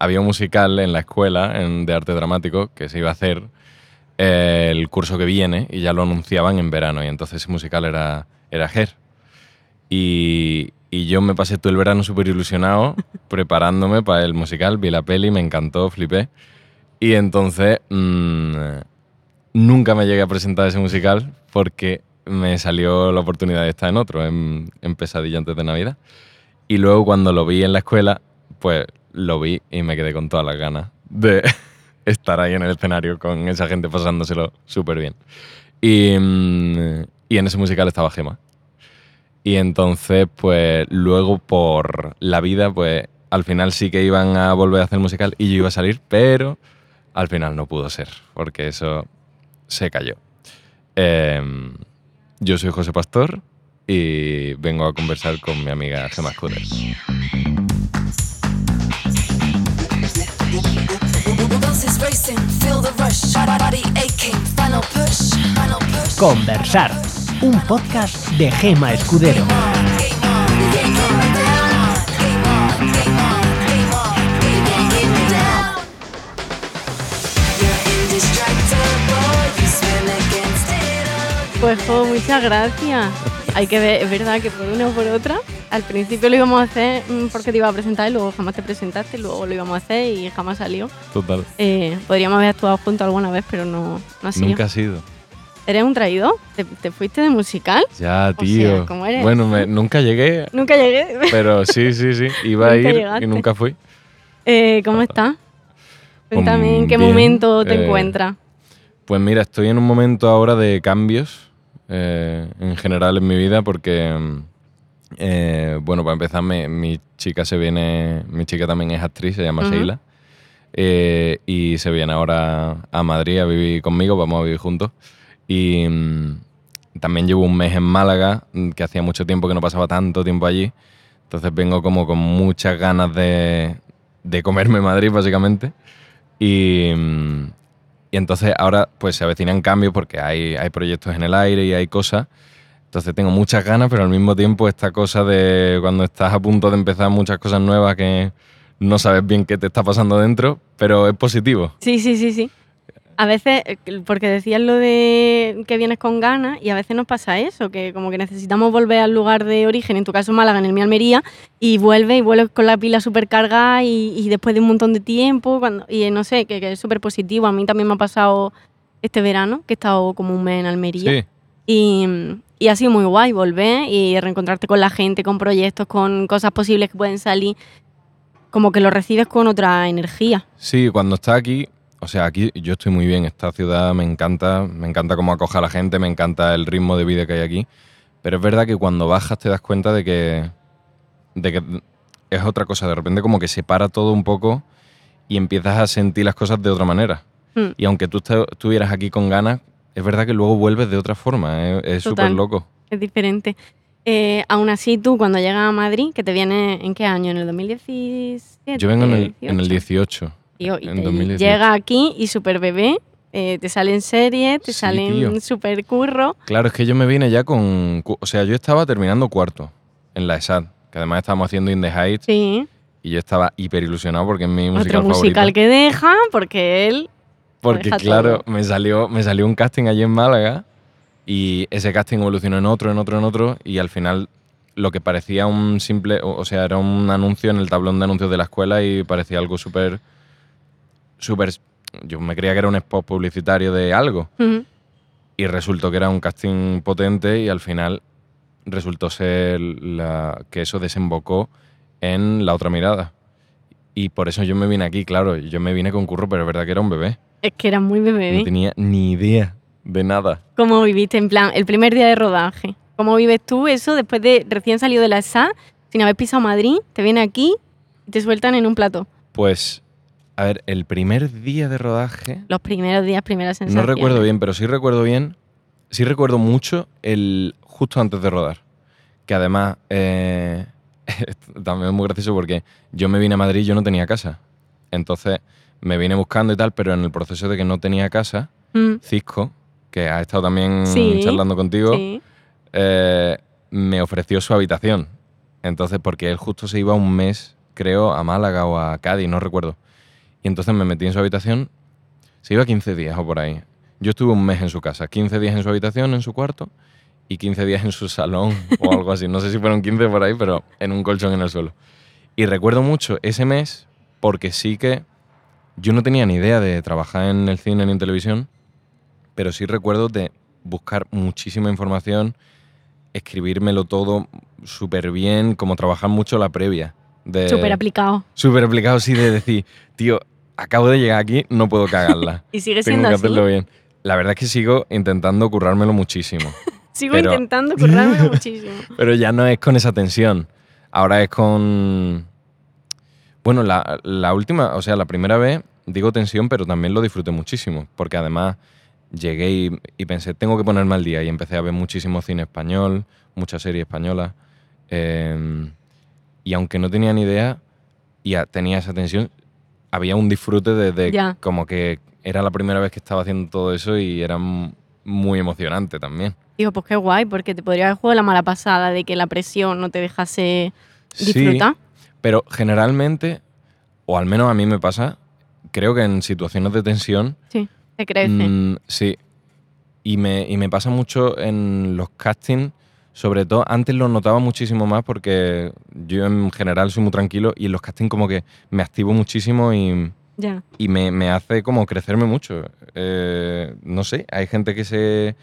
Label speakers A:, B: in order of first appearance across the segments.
A: Había un musical en la escuela en, de arte dramático que se iba a hacer eh, el curso que viene y ya lo anunciaban en verano y entonces ese musical era, era Her. Y, y yo me pasé todo el verano súper ilusionado preparándome para el musical, vi la peli, me encantó, flipé. Y entonces mm, nunca me llegué a presentar ese musical porque me salió la oportunidad de estar en otro, en, en Pesadilla antes de Navidad. Y luego cuando lo vi en la escuela, pues lo vi y me quedé con todas las ganas de estar ahí en el escenario con esa gente pasándoselo súper bien. Y, mm, y en ese musical estaba Gema. Y entonces, pues luego por la vida, pues al final sí que iban a volver a hacer musical y yo iba a salir, pero al final no pudo ser, porque eso se cayó. Em, yo soy José Pastor y vengo a conversar con mi amiga Gemma Scudder.
B: Conversar, un podcast de Gema Escudero.
C: Pues Jo, muchas gracias. Hay que ver, es verdad que por una o por otra, al principio lo íbamos a hacer mm, porque te iba a presentar y luego jamás te presentaste, luego lo íbamos a hacer y jamás salió.
A: Total.
C: Eh, podríamos haber actuado juntos alguna vez, pero no, no ha sido.
A: Nunca ha sido.
C: ¿Eres un traidor? ¿Te, te fuiste de musical?
A: Ya,
C: O
A: tío.
C: sea, ¿cómo eres?
A: Bueno, me- nunca llegué,
C: Nunca llegué.
A: pero sí, sí, sí. Iba a ir
C: llegaste.
A: y nunca fui.
C: Eh, ¿Cómo estás? Cuéntame en qué
A: Bien,
C: momento te
A: eh,
C: encuentras.
A: Pues mira, estoy en un momento ahora de cambios eh, en general en mi vida porque, mm, eh, bueno, para empezar, me- mi chica se viene, mi chica también es actriz, se llama
C: Ujú.
A: Sheila, eh, y se viene ahora a Madrid a vivir conmigo, vamos a vivir juntos. Y mm, también llevo un mes en Málaga, mm, que hacía mucho tiempo que no pasaba tanto tiempo allí, entonces vengo como con muchas ganas de, de comerme Madrid, básicamente. Y, mm, y entonces ahora pues se avecinan cambios porque hay, hay proyectos en el aire y hay cosas. Entonces tengo muchas ganas, pero al mismo tiempo esta cosa de cuando estás a punto de empezar muchas cosas nuevas que no sabes bien qué te está pasando dentro, pero es positivo.
C: Sí, sí, sí, sí. A veces, porque decías lo de que vienes con ganas y a veces nos pasa eso, que como que necesitamos volver al lugar de origen, en tu caso Málaga, en el mío Almería, y vuelves y vuelves con la pila súper cargada y, y después de un montón de tiempo, cuando, y no sé, que, que es súper positivo. A mí también me ha pasado este verano, que he estado como un mes en Almería.
A: Sí,
C: Y, y ha sido muy guay volver y reencontrarte con la gente, con proyectos, con cosas posibles que pueden salir. Como que lo recibes con otra energía.
A: sí, cuando estás aquí, o sea, aquí yo estoy muy bien, esta ciudad me encanta, me encanta cómo acoge a la gente, me encanta el ritmo de vida que hay aquí, pero es verdad que cuando bajas te das cuenta de que, de que es otra cosa, de repente como que se para todo un poco y empiezas a sentir las cosas de otra manera.
C: Mm.
A: Y aunque tú estu- estuvieras aquí con ganas, es verdad que luego vuelves de otra forma, es- es súper loco.
C: Es diferente. Eh, aún así, tú cuando llegas a Madrid, que te viene en qué año? ¿En el 2017?
A: Yo vengo en el, en el
C: 18.
A: 18.
C: Tío, y
A: en
C: te
A: 2018.
C: llega aquí y super bebé, eh, te salen series, te
A: Sí,
C: salen
A: tío.
C: super curro.
A: Claro, es que yo me vine ya con... O sea, yo estaba terminando cuarto en la ESAD, que además estábamos haciendo In the Heights,
C: Sí.
A: y yo estaba hiper ilusionado porque es mi musical
C: Otro musical
A: favorito.
C: que deja, porque él.
A: Porque
C: deja
A: claro,
C: todo.
A: me salió, me salió un casting allí en Málaga y ese casting evolucionó en otro, en otro, en otro y al final lo que parecía un simple, o sea, era un anuncio en el tablón de anuncios de la escuela y parecía algo súper, súper, yo me creía que era un spot publicitario de algo y resultó que era un casting potente y al final resultó ser la, que eso desembocó en la otra mirada. Y por eso yo me vine aquí, claro, yo me vine con curro, pero es verdad que era un bebé.
C: Es que era muy bebé.
A: No tenía ni idea de nada.
C: ¿Cómo viviste en plan el primer día de rodaje? ¿Cómo vives tú eso después de recién salido de la SA, sin haber pisado Madrid, te viene aquí y te sueltan en un plato?
A: Pues, a ver, el primer día de rodaje,
C: Los primeros días, primeras sensaciones.
A: no recuerdo bien, pero sí recuerdo bien, sí recuerdo mucho el justo antes de rodar. Que además, eh, también es muy gracioso porque yo me vine a Madrid y yo no tenía casa. Entonces me vine buscando y tal, pero en el proceso de que no tenía casa,
C: Mm,
A: Cisco, que ha estado también
C: Sí,
A: charlando contigo,
C: sí.
A: eh, me ofreció su habitación. Entonces, porque él justo se iba un mes, creo, a Málaga o a Cádiz, no recuerdo. Y entonces me metí en su habitación. Se iba 15 días o por ahí. Yo estuve un mes en su casa, 15 días en su habitación, en su cuarto, y 15 días en su salón o algo así. No sé si fueron 15 por ahí, pero en un colchón en el suelo. Y recuerdo mucho ese mes porque sí que yo no tenía ni idea de trabajar en el cine ni en televisión, pero sí recuerdo de buscar muchísima información, escribírmelo todo súper bien, como trabajar mucho la previa.
C: Súper aplicado.
A: Súper aplicado, sí, de decir, tío, acabo de llegar aquí, no puedo cagarla.
C: Y sigue
A: Tengo
C: siendo
A: que
C: así.
A: hacerlo bien. La verdad es que sigo intentando currármelo muchísimo.
C: Sigo
A: Pero-
C: intentando currármelo muchísimo.
A: Pero ya no es con esa tensión. Ahora es con. Bueno, la, la última, o sea, la primera vez, digo tensión, pero también lo disfruté muchísimo. Porque además llegué y, y pensé, tengo que ponerme al día. Y empecé a ver muchísimo cine español, mucha serie española. eh, y aunque no tenía ni idea y a- tenía esa tensión, había un disfrute de, de
C: Ya.
A: como que era la primera vez que estaba haciendo todo eso y era muy emocionante también.
C: Digo, pues qué guay, porque te podría haber jugado la mala pasada de que la presión no te dejase
A: Sí,
C: disfrutar.
A: Pero generalmente, o al menos a mí me pasa, creo que en situaciones de tensión,
C: Sí, te crece.
A: mm, sí. Y me, y me pasa mucho en los castings, sobre todo, antes lo notaba muchísimo más porque yo en general soy muy tranquilo y en los castings como que me activo muchísimo y,
C: Ya.
A: y me, me hace como crecerme mucho. Eh, no sé, hay gente que se,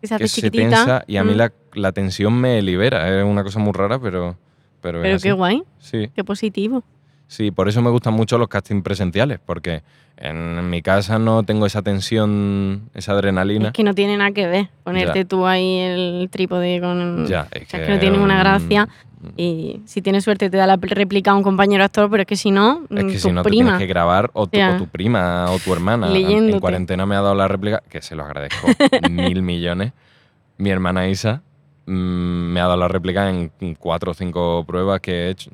C: Que se
A: que tensa y a mí
C: Mm.
A: la, la tensión me libera. Es una cosa muy rara, pero, pero,
C: Pero qué guay,
A: Sí.
C: qué positivo.
A: Sí, por eso me gustan mucho los castings presenciales, porque en mi casa no tengo esa tensión, esa adrenalina.
C: Es que no tiene nada que ver ponerte
A: Ya.
C: tú ahí el trípode con...
A: ya,
C: o sea, es que no tiene ninguna
A: mm,
C: gracia. Y si tienes suerte te da la réplica a un compañero actor, pero es que si no,
A: Es
C: mm,
A: que
C: tu
A: si no te
C: prima.
A: tienes que grabar, o tu,
C: Ya.
A: o tu prima o tu hermana. En- En
C: Leyéndote.
A: cuarentena me ha dado la réplica, que se lo agradezco mil millones. Mi hermana Isa mm, me ha dado la réplica en cuatro o cinco pruebas que he hecho,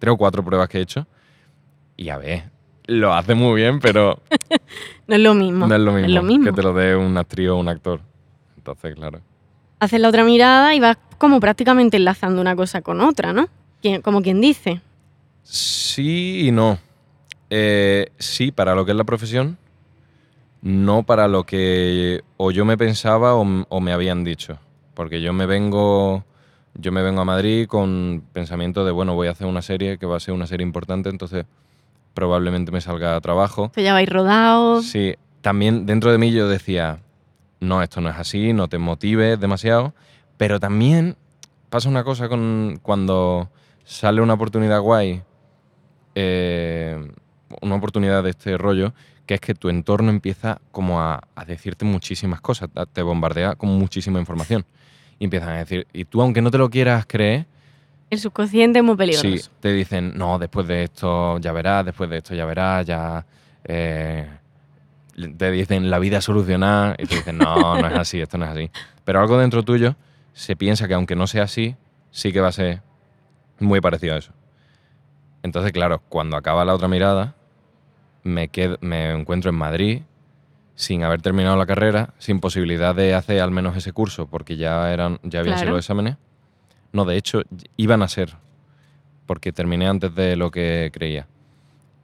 A: tres o cuatro pruebas que he hecho. Y a ver, lo hace muy bien, pero
C: No es lo mismo.
A: no es lo mismo,
C: mismo.
A: que te lo dé una actriz o un actor. Entonces, claro.
C: Haces la otra mirada y vas como prácticamente enlazando una cosa con otra, ¿no? Como quien dice.
A: Sí y no. Eh, sí, para lo que es la profesión, no para lo que o yo me pensaba o me habían dicho. Porque yo me vengo. Yo me vengo a Madrid con pensamiento de, bueno, voy a hacer una serie que va a ser una serie importante, entonces probablemente me salga a trabajo.
C: Esto ya vais rodados.
A: Sí, también dentro de mí yo decía, no, esto no es así, no te motives demasiado, pero también pasa una cosa con cuando sale una oportunidad guay, eh, una oportunidad de este rollo, que es que tu entorno empieza como a, a decirte muchísimas cosas, te bombardea con muchísima información. Y empiezan a decir, y tú aunque no te lo quieras creer,
C: El subconsciente es muy peligroso.
A: Sí, te dicen, no, después de esto ya verás, después de esto ya verás, ya. eh", te dicen la vida solucionada y te dicen, no, no es así, esto no es así. Pero algo dentro tuyo se piensa que aunque no sea así, sí que va a ser muy parecido a eso. Entonces, claro, cuando acaba la otra mirada, me, quedo, me encuentro en Madrid sin haber terminado la carrera, sin posibilidad de hacer al menos ese curso, porque ya, eran, ya habían sido
C: Claro.
A: los exámenes. No, de hecho, iban a ser, porque terminé antes de lo que creía.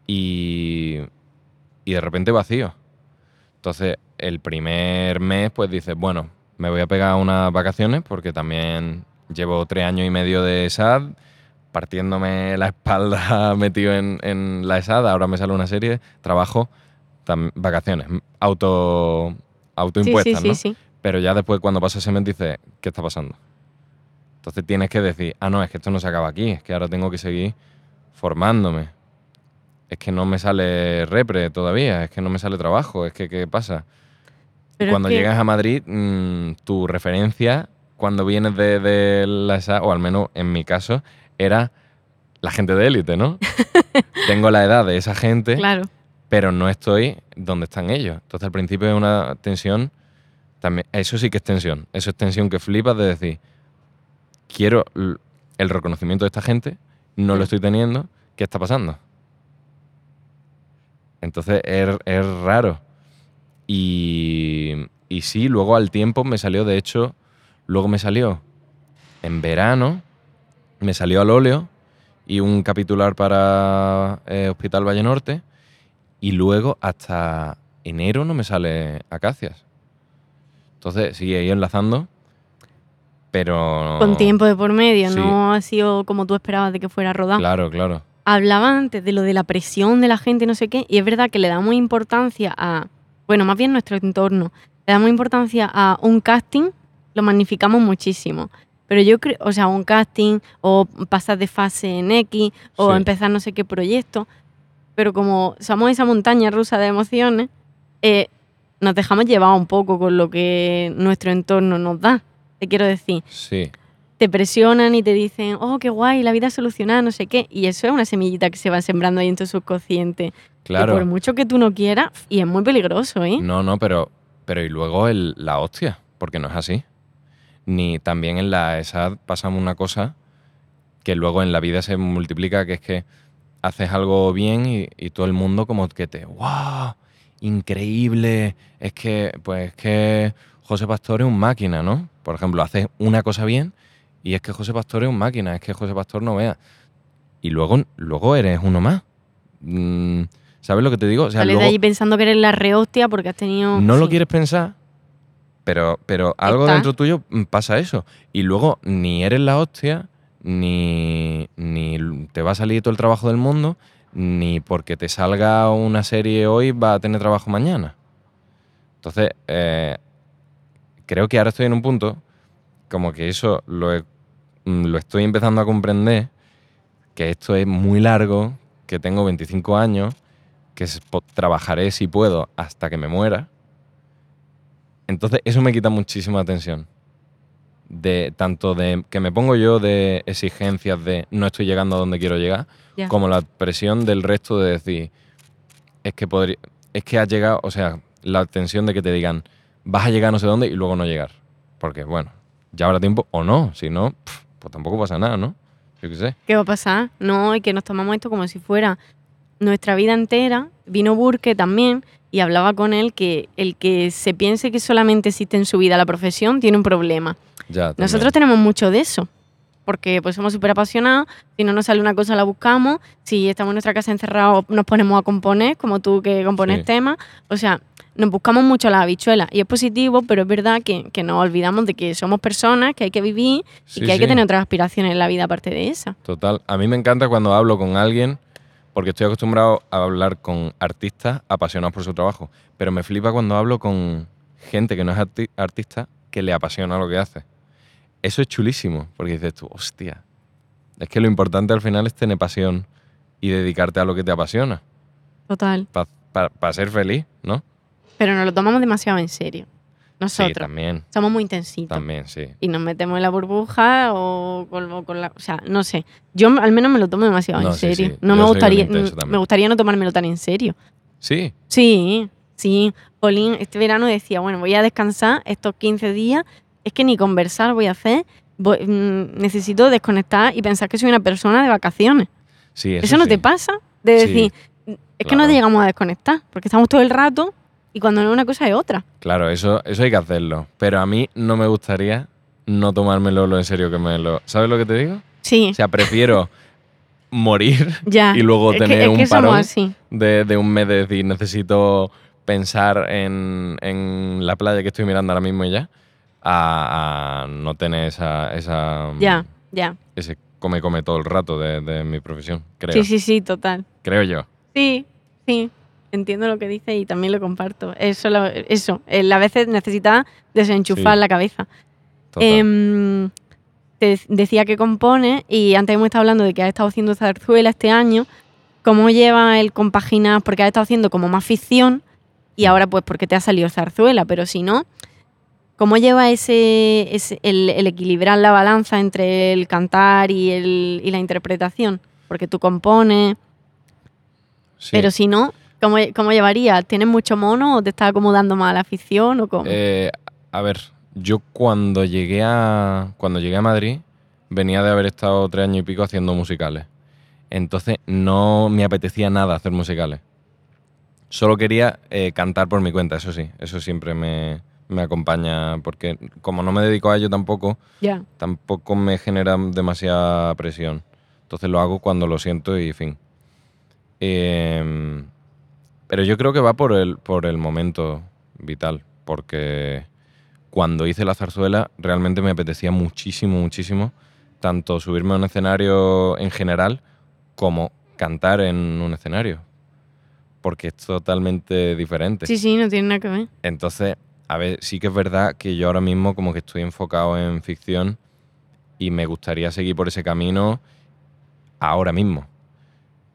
A: Y, y de repente vacío. Entonces, el primer mes, pues dices, bueno, me voy a pegar unas vacaciones, porque también llevo tres años y medio de SAD, partiéndome la espalda metido en, en la SAD, ahora me sale una serie, trabajo, vacaciones, auto, autoimpuestas,
C: sí,
A: ¿no?
C: sí.
A: Pero ya después, cuando pasa ese mes, dices, ¿qué está pasando? Entonces tienes que decir, ah, no, es que esto no se acaba aquí, es que ahora tengo que seguir formándome. Es que no me sale repre todavía, es que no me sale trabajo, es que, ¿qué pasa?
C: Pero es
A: cuando
C: que-
A: llegas a Madrid, mm, tu referencia, cuando vienes de, de la ESA, o al menos en mi caso, era la gente de élite, ¿no? tengo la edad de esa gente,
C: Claro.
A: Pero no estoy donde están ellos. Entonces al principio es una tensión, también, eso sí que es tensión, eso es tensión que flipas de decir, quiero el reconocimiento de esta gente, no lo
C: Sí.
A: estoy teniendo, ¿qué está pasando? Entonces es, es raro. Y, y sí, luego al tiempo me salió, de hecho, luego me salió en verano, me salió al óleo y un capitular para eh, Hospital Valle Norte y luego hasta enero no me sale Acacias. Entonces sigue ahí enlazando, pero...
C: Con tiempo de por medio,
A: Sí.
C: no ha sido como tú esperabas de que fuera rodado.
A: Claro, claro.
C: Hablaba antes de lo de la presión de la gente, no sé qué, y es verdad que le damos importancia a, bueno, más bien nuestro entorno, le damos importancia a un casting, lo magnificamos muchísimo. Pero yo creo, o sea, un casting, o pasar de fase en X, o
A: Sí.
C: empezar no sé qué proyecto, pero como somos esa montaña rusa de emociones, eh, nos dejamos llevar un poco con lo que nuestro entorno nos da. Te quiero decir,
A: Sí,
C: te presionan y te dicen, oh, qué guay, la vida solucionada, no sé qué. Y eso es una semillita que se va sembrando ahí en tu subconsciente.
A: Claro.
C: por mucho que tú no quieras, y es muy peligroso, ¿eh?
A: No, no, pero, pero y luego el, la hostia, porque no es así. Ni también en la ESAD pasamos una cosa que luego en la vida se multiplica, que es que haces algo bien y, y todo el mundo como que te, wow, increíble, es que, pues es que José Pastor es un máquina, ¿no? Por ejemplo, haces una cosa bien y es que José Pastor es un máquina, es que José Pastor no vea. Y luego, luego eres uno más. Mm, ¿Sabes lo que te digo? O sea,
C: Sales
A: luego-
C: de ahí pensando que eres la rehostia porque has tenido...
A: no lo quieres pensar, pero, pero algo
C: Está.
A: dentro tuyo pasa eso. Y luego ni eres la hostia, ni, ni te va a salir todo el trabajo del mundo, ni porque te salga una serie hoy va a tener trabajo mañana. Entonces, eh, creo que ahora estoy en un punto como que eso lo, he- mm, lo estoy empezando a comprender, que esto es muy largo, que tengo 25 años, que trabajaré si puedo hasta que me muera. Entonces eso me quita muchísima tensión. De, tanto de que me pongo yo de exigencias de no estoy llegando a donde quiero llegar, como la presión del resto de decir, es que podría, es que has llegado, o sea, la tensión de que te digan, vas a llegar no sé dónde y luego no llegar. Porque, bueno, ya habrá tiempo o no, si no, pues tampoco pasa nada, ¿no? Yo qué sé.
C: ¿Qué va a pasar? No, y que nos tomamos esto como si fuera nuestra vida entera. Vino Burke también y hablaba con él que el que se piense que solamente existe en su vida la profesión tiene un problema.
A: Ya.
C: Nosotros tenemos mucho de eso, porque pues somos súper apasionados, si no nos sale una cosa la buscamos, si estamos en nuestra casa encerrados nos ponemos a componer, como tú que compones
A: Sí.
C: temas, o sea, nos buscamos mucho las habichuelas y es positivo, pero es verdad que, que nos olvidamos de que somos personas, que hay que vivir
A: Sí,
C: y que hay que tener otras aspiraciones en la vida aparte de esa.
A: Total. A mí me encanta cuando hablo con alguien, porque estoy acostumbrado a hablar con artistas apasionados por su trabajo, pero me flipa cuando hablo con gente que no es arti- artista que le apasiona lo que hace. Eso es chulísimo, porque dices tú, hostia, es que lo importante al final es tener pasión y dedicarte a lo que te apasiona,
C: Total.
A: para ser feliz, ¿no?
C: Pero nos lo tomamos demasiado en serio.
A: Sí,
C: Nosotros.
A: también,
C: Somos muy intensitos.
A: también, sí.
C: y nos metemos en la burbuja o con, o con la... O sea, no sé. Yo al menos me lo tomo demasiado
A: No,
C: en
A: sí,
C: serio.
A: sí.
C: No
A: Yo
C: me gustaría... Me gustaría no tomármelo tan en serio.
A: Sí,
C: Sí, sí. Pauline este verano decía, bueno, voy a descansar estos 15 días. Es que ni conversar voy a hacer. voy- mm, necesito desconectar y pensar que soy una persona de vacaciones.
A: sí, eso,
C: ¿Eso, no
A: sí.
C: te pasa? De
A: Sí,
C: decir, es que no
A: claro.
C: llegamos a desconectar, porque estamos todo el rato y cuando no es una cosa es otra.
A: Claro, eso, eso hay que hacerlo. Pero a mí no me gustaría no tomármelo lo en serio que me lo. ¿Sabes lo que te digo?
C: Sí,
A: O sea, prefiero morir
C: ya.
A: y luego
C: Es
A: tener un parón de, de un mes de decir necesito pensar en, en la playa que estoy mirando ahora mismo y ya, a, a no tener esa, esa
C: Ya, ya.
A: ese come come todo el rato de, de mi profesión, creo.
C: Sí, sí, sí, total.
A: Creo yo.
C: Sí, sí. Entiendo lo que dice y también lo comparto. Eso, lo- eso. A veces necesitas desenchufar
A: Sí.
C: la cabeza. Em, te decía que compone y antes hemos estado hablando de que has estado haciendo zarzuela este año. ¿Cómo lleva el compaginar? Porque has estado haciendo como más ficción y ahora pues porque te ha salido zarzuela, pero si no, ¿cómo lleva ese, ese- el, el equilibrar la balanza entre el cantar y, el, y la interpretación? Porque tú compones,
A: sí.
C: Pero si no, ¿cómo, cómo llevarías? ¿Tienes mucho mono o te estás acomodando más a la afición o cómo?
A: Eh, a ver, yo cuando llegué a cuando llegué a Madrid venía de haber estado tres años y pico haciendo musicales. Entonces no me apetecía nada hacer musicales. Solo quería eh, cantar por mi cuenta, eso sí. Eso siempre me, me acompaña porque como no me dedico a ello tampoco, tampoco me genera demasiada presión. Entonces lo hago cuando lo siento y fin. Em, pero yo creo que va por el, por el momento vital, porque cuando hice la zarzuela realmente me apetecía muchísimo, muchísimo, tanto subirme a un escenario en general como cantar en un escenario, porque es totalmente diferente.
C: Sí, sí, no tiene nada que ver.
A: Entonces, a ver, sí que es verdad que yo ahora mismo como que estoy enfocado en ficción y me gustaría seguir por ese camino ahora mismo.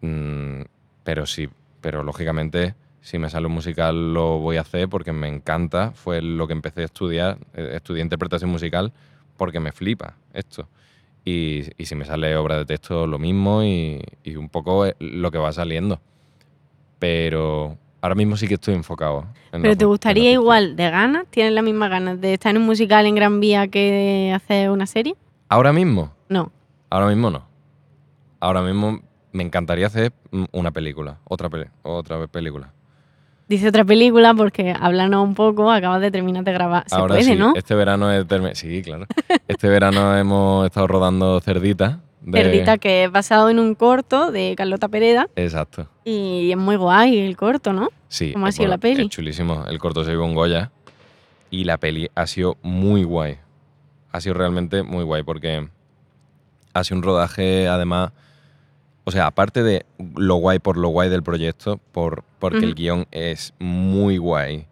A: Mm, pero sí, pero lógicamente si me sale un musical lo voy a hacer porque me encanta. Fue lo que empecé a estudiar, eh, estudié interpretación musical porque me flipa esto. Y, y si me sale obra de texto lo mismo y, y un poco eh, lo que va saliendo. Pero ahora mismo sí que estoy enfocado. en
C: Pero te gustaría igual de ganas, tienes las mismas ganas de estar en un musical en Gran Vía que hacer una serie?
A: Ahora mismo,
C: No.
A: ahora mismo no. Ahora mismo me encantaría hacer una película, otra, peli- otra película.
C: Dice otra película porque háblanos un poco, acabas de terminar de grabar. Se
A: Ahora
C: puede,
A: sí,
C: ¿no?
A: este verano termi- sí, claro. Este verano hemos estado rodando Cerdita. De-
C: Cerdita, que es basado en un corto de Carlota Pereda
A: Exacto.
C: y es muy guay el corto, ¿no?
A: Sí.
C: ¿Cómo ha sido la peli?
A: Es chulísimo. El corto se llevó un Goya y la peli ha sido muy guay. Ha sido realmente muy guay porque ha sido un rodaje, además, o sea, aparte de lo guay por lo guay del proyecto, por, porque el guion es muy guay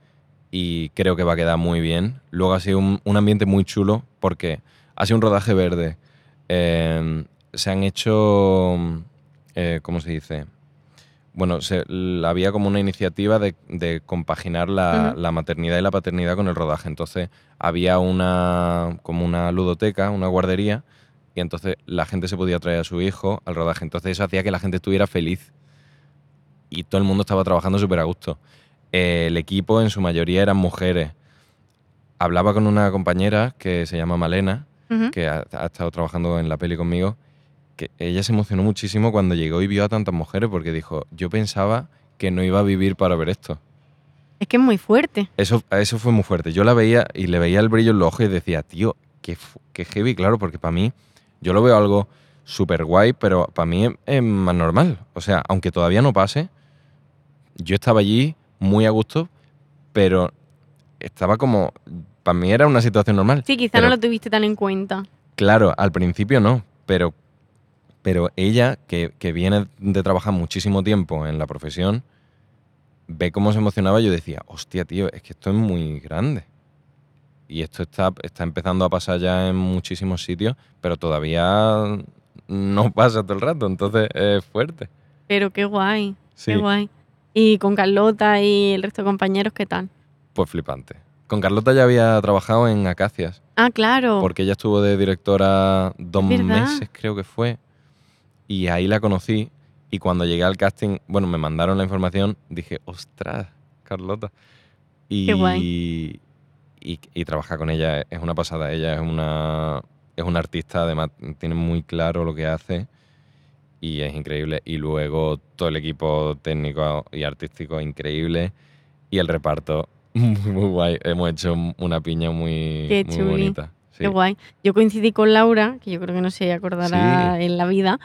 A: y creo que va a quedar muy bien. Luego ha sido un, un ambiente muy chulo porque ha sido un rodaje verde. Eh, se han hecho, eh, ¿cómo se dice? Bueno, se- había como una iniciativa de, de compaginar la, maternidad y la paternidad con el rodaje. Entonces había una como una ludoteca, una guardería, y entonces la gente se podía traer a su hijo al rodaje. Entonces eso hacía que la gente estuviera feliz y todo el mundo estaba trabajando súper a gusto. Eh, el equipo en su mayoría eran mujeres. Hablaba con una compañera que se llama Malena, que ha, ha estado trabajando en la peli conmigo, que ella se emocionó muchísimo cuando llegó y vio a tantas mujeres porque dijo, yo pensaba que no iba a vivir para ver esto.
C: Es que es muy fuerte.
A: Eso, eso fue muy fuerte. Yo la veía y le veía el brillo en los ojos y decía, tío, qué, qué heavy, claro, porque para mí, yo lo veo algo súper guay, pero para mí es, es más normal. O sea, aunque todavía no pase, yo estaba allí muy a gusto, pero estaba como, para mí era una situación normal.
C: Sí, quizá
A: Pero-
C: no lo tuviste tan en cuenta.
A: Claro, al principio no, pero, pero ella, que, que viene de trabajar muchísimo tiempo en la profesión, ve cómo se emocionaba y yo decía, hostia, tío, es que esto es muy grande. Y esto está, está empezando a pasar ya en muchísimos sitios, pero todavía no pasa todo el rato, entonces es fuerte.
C: Pero qué guay,
A: Sí,
C: qué guay. Y con Carlota y el resto de compañeros, ¿qué tal?
A: pues flipante. Con Carlota ya había trabajado en Acacias,
C: Ah, claro.
A: porque ella estuvo de directora dos meses, creo que fue. Y ahí la conocí. Y cuando llegué al casting, bueno, me mandaron la información, dije, ostras, Carlota. Y,
C: Qué
A: y, y trabajar con ella es una pasada. Ella es una, es una artista, además tiene muy claro lo que hace y es increíble. Y luego todo el equipo técnico y artístico increíble. Y el reparto, muy, muy guay. Hemos hecho una piña muy,
C: Qué
A: muy
C: chuli.
A: bonita. Sí.
C: Qué guay. Yo coincidí con Laura, que yo creo que no se acordará
A: Sí.
C: en la vida.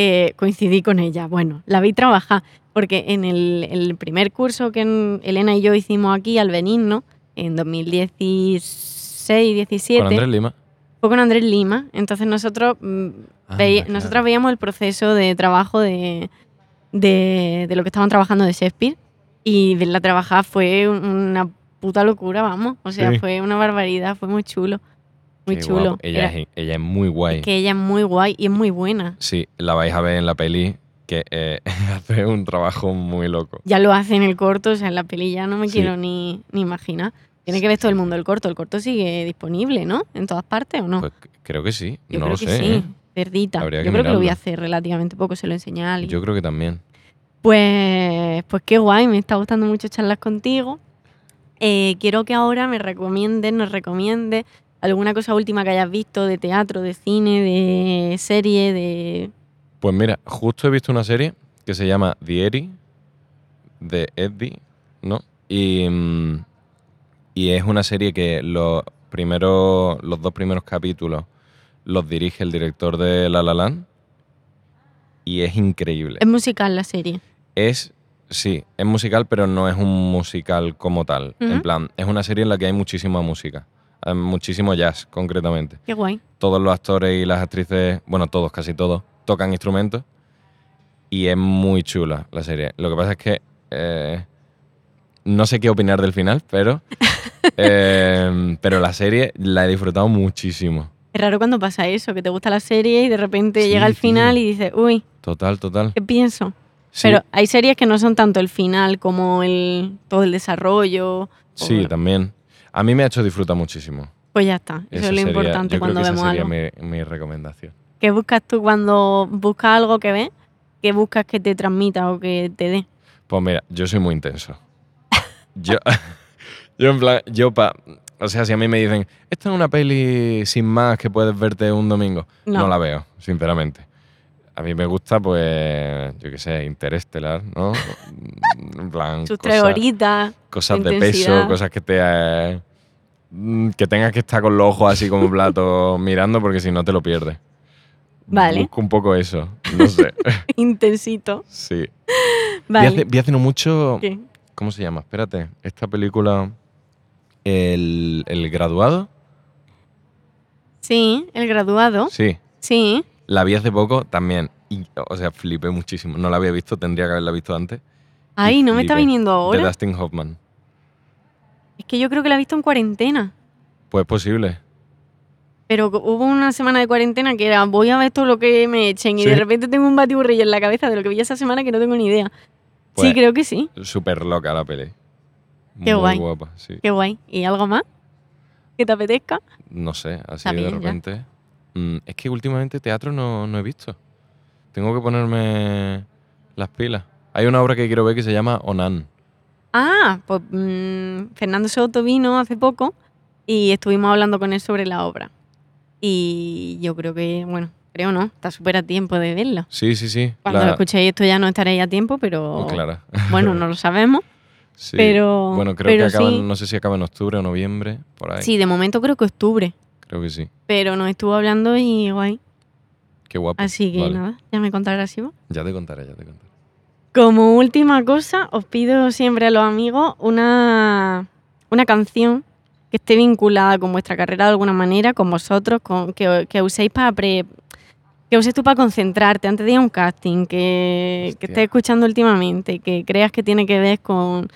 C: Eh, coincidí con ella. Bueno, la vi trabajar, porque en el, el primer curso que en- Elena y yo hicimos aquí al venirnos, en 2016-17,
A: Con Andrés Lima.
C: fue con Andrés Lima. Entonces nosotros, mm,
A: Ah,
C: veía-
A: claro.
C: nosotros veíamos el proceso de trabajo de, de, de lo que estaban trabajando de Shakespeare. Y verla trabajar fue un- una puta locura, vamos. O sea,
A: Sí.
C: fue una barbaridad, fue muy chulo. Muy
A: Qué
C: chulo.
A: guapo. Ella,
C: Era-
A: es, ella es muy guay.
C: es que ella es muy guay y es muy buena.
A: Sí, la vais a ver en la peli que eh, hace un trabajo muy loco.
C: Ya lo hace en el corto, o sea, en la peli ya no me
A: Sí.
C: quiero ni, ni imaginar. Tiene que ver todo el mundo el corto. El corto sigue disponible, ¿no? En todas partes, ¿o no?
A: Pues creo que sí.
C: Yo
A: no
C: creo
A: lo
C: que
A: sé.
C: sí.
A: ¿eh?
C: Cerdita.
A: Habría
C: Yo creo que lo voy a hacer relativamente poco, se lo enseñé a alguien.
A: Yo creo que también.
C: Pues, pues qué guay, me está gustando mucho charlas contigo. Eh, quiero que ahora me recomiendes, nos recomiendes alguna cosa última que hayas visto de teatro, de cine, de serie, de...
A: Pues mira, justo he visto una serie que se llama Diary de Eddie, ¿no? Y, mm, y es una serie que los primeros, los dos primeros capítulos los dirige el director de La La Land y es increíble.
C: Es musical la serie.
A: Es, sí, es musical, pero no es un musical como tal. En plan, es una serie en la que hay muchísima música, muchísimo jazz, concretamente.
C: Qué guay.
A: Todos los actores y las actrices, bueno, todos, casi todos, tocan instrumentos y es muy chula la serie. Lo que pasa es que eh, no sé qué opinar del final, pero, eh, pero la serie la he disfrutado muchísimo.
C: Es raro cuando pasa eso, que te gusta la serie y de repente
A: Sí,
C: llega el
A: tío.
C: final y dices, uy,
A: Total, total.
C: ¿qué pienso?
A: Sí,
C: Pero hay series que no son tanto el final como el todo el desarrollo.
A: sí,
C: o-
A: también. A mí me ha hecho disfrutar muchísimo.
C: Pues ya está. Eso
A: Esa
C: es lo
A: sería-
C: importante
A: yo creo
C: cuando
A: que esa
C: vemos
A: sería
C: algo.
A: mi, mi recomendación.
C: ¿Qué buscas tú cuando buscas algo que ves? ¿Qué buscas que te transmita o que te dé?
A: Pues mira, yo soy muy intenso. Yo, yo en plan, yo pa... O sea, si a mí me dicen, esta es una peli sin más que puedes verte un domingo, no,
C: No.
A: la veo, sinceramente. A mí me gusta, pues, yo qué sé, Interestelar, ¿no? En plan,
C: Sus tres
A: cosas,
C: horitas.
A: cosas de
C: intensidad.
A: peso, cosas que te... eh, que tengas que estar con los ojos así como plato mirando porque si no te lo pierdes.
C: Vale.
A: Busco un poco eso, no sé.
C: Intensito.
A: sí.
C: Vale.
A: Vi, hace, vi hace no mucho...
C: ¿Qué?
A: ¿Cómo se llama? Espérate. Esta película. El, el graduado.
C: Sí, el graduado.
A: Sí.
C: Sí.
A: La vi hace poco también. Y, o sea, flipé muchísimo. No la había visto, tendría que haberla visto antes.
C: Ay,
A: Y
C: no me está viniendo
A: De
C: ahora.
A: Dustin Hoffman.
C: Es que yo creo que la he visto en cuarentena.
A: Pues posible.
C: Pero hubo una semana de cuarentena que era voy a ver todo lo que me echen y
A: Sí.
C: de repente tengo un batiburrillo en la cabeza de lo que vi esa semana que no tengo ni idea.
A: Pues-
C: sí, creo que sí.
A: Súper loca la peli.
C: Qué
A: Muy
C: guay.
A: guapa, sí.
C: Qué guay. ¿Y algo más? ¿Que te apetezca?
A: No sé, así
C: Está
A: de repente. Mm, es que últimamente teatro no, no he visto. Tengo que ponerme las pilas. Hay una obra que quiero ver que se llama Onan.
C: Ah, pues mm, Fernando Soto vino hace poco y estuvimos hablando con él sobre la obra. Y yo creo que, bueno, creo no, está súper a tiempo de verlo.
A: Sí, sí, sí.
C: Cuando
A: la-
C: lo escuchéis esto ya no estaréis a tiempo, pero
A: Oh, Clara.
C: bueno, no lo sabemos.
A: Sí.
C: Pero-
A: Bueno, creo
C: pero
A: que acaba,
C: sí.
A: no sé si acaba en octubre o noviembre, por ahí.
C: Sí, de momento creo que octubre,
A: Creo que sí.
C: pero nos estuvo hablando y guay.
A: Qué guapo.
C: Así que
A: Vale.
C: nada, ya me contarás, Ivo.
A: Ya te contaré, ya te contaré.
C: Como última cosa, os pido siempre a los amigos una, una canción que esté vinculada con vuestra carrera de alguna manera, con vosotros, con, que, que uséis para pre- que uses tú para concentrarte antes de ir a un casting, que, que estés escuchando últimamente, que creas que tiene que ver con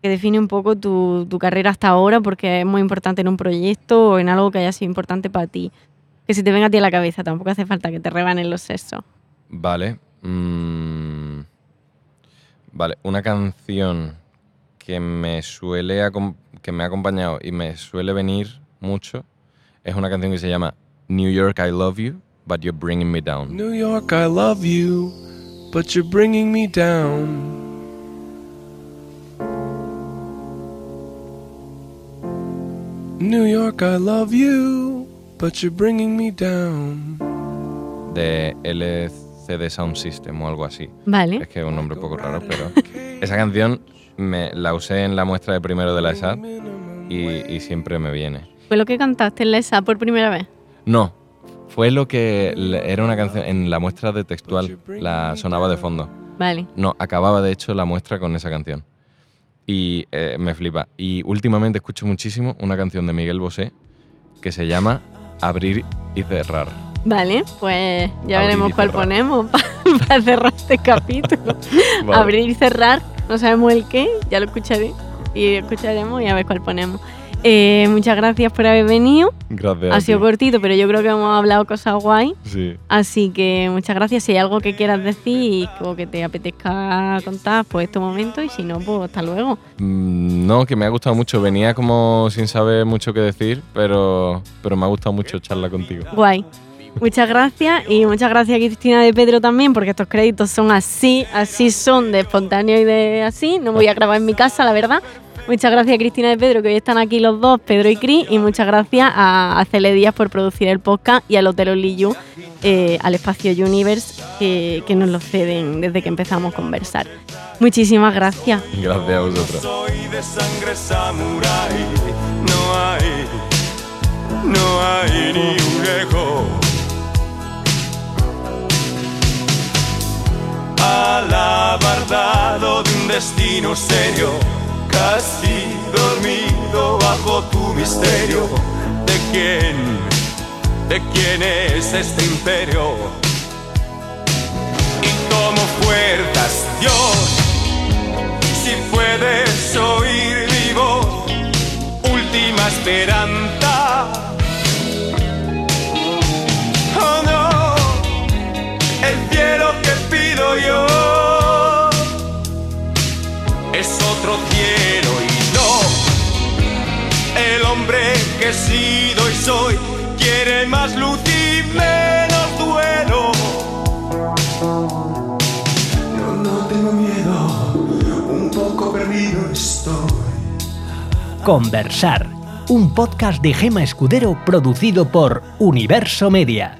C: que define un poco tu, tu carrera hasta ahora, porque es muy importante en un proyecto o en algo que haya sido importante para ti. Que si te venga a ti a la cabeza, tampoco hace falta que te rebanen los sesos.
A: Vale. mm, vale, una canción que me suele que me ha acompañado y me suele venir mucho es una canción que se llama New York I Love You, but You're Bringing Me Down.
D: New York, I love you, but you're bringing me down. New York, I love you, but you're bringing me down.
A: de LCD Sound System o algo así.
C: Vale.
A: Es que es un nombre un poco raro, pero esa canción me la usé en la muestra de primero de la ESAD y, y siempre me viene.
C: ¿Fue lo que cantaste en la ESA por primera vez?
A: No, fue lo que era una canción en la muestra de textual, la sonaba de fondo.
C: Vale.
A: No, acababa de hecho la muestra con esa canción. Y eh, me flipa. Y últimamente escucho muchísimo una canción de Miguel Bosé que se llama Abrir y cerrar.
C: Vale, pues ya
A: Abrir
C: veremos cuál
A: cerrar.
C: ponemos para cerrar este capítulo.
A: Vale.
C: Abrir y cerrar, no sabemos el qué, ya lo escucharé y escucharemos y a ver cuál ponemos. Eh, muchas gracias por haber venido.
A: Gracias.
C: Ha sido
A: ti.
C: cortito, pero yo creo que hemos hablado cosas guay.
A: Sí.
C: Así que muchas gracias. Si hay algo que quieras decir o que te apetezca contar, pues este momento. Y si no, pues hasta luego.
A: Mm, No, que me ha gustado mucho. Venía como sin saber mucho qué decir, pero, pero me ha gustado mucho charla contigo.
C: Guay. Muchas gracias y muchas gracias a Cristina de Pedro también, porque estos créditos son así, así son de espontáneo y de así. No voy a grabar en mi casa, la verdad. Muchas gracias a Cristina de Pedro, que hoy están aquí los dos, Pedro y Cris, y muchas gracias a, Cele Díaz por producir el podcast y al Hotel Oliyu, eh, al Espacio Universe, que, que nos lo ceden desde que empezamos a conversar. Muchísimas gracias.
A: Gracias a vosotros.
D: Soy de sangre samurai, no hay, no hay ni un de un destino serio, casi dormido bajo tu misterio. ¿De quién, de quién es este imperio? ¿Y cómo fuerzas Dios? si puedes oír mi voz, última esperanza. Oh no, el cielo que pido yo hombre que he sido y soy quiere más luz y menos duelo. No, no tengo miedo, un poco perdido estoy.
B: Conversar, un podcast de Gema Escudero producido por Universo Media.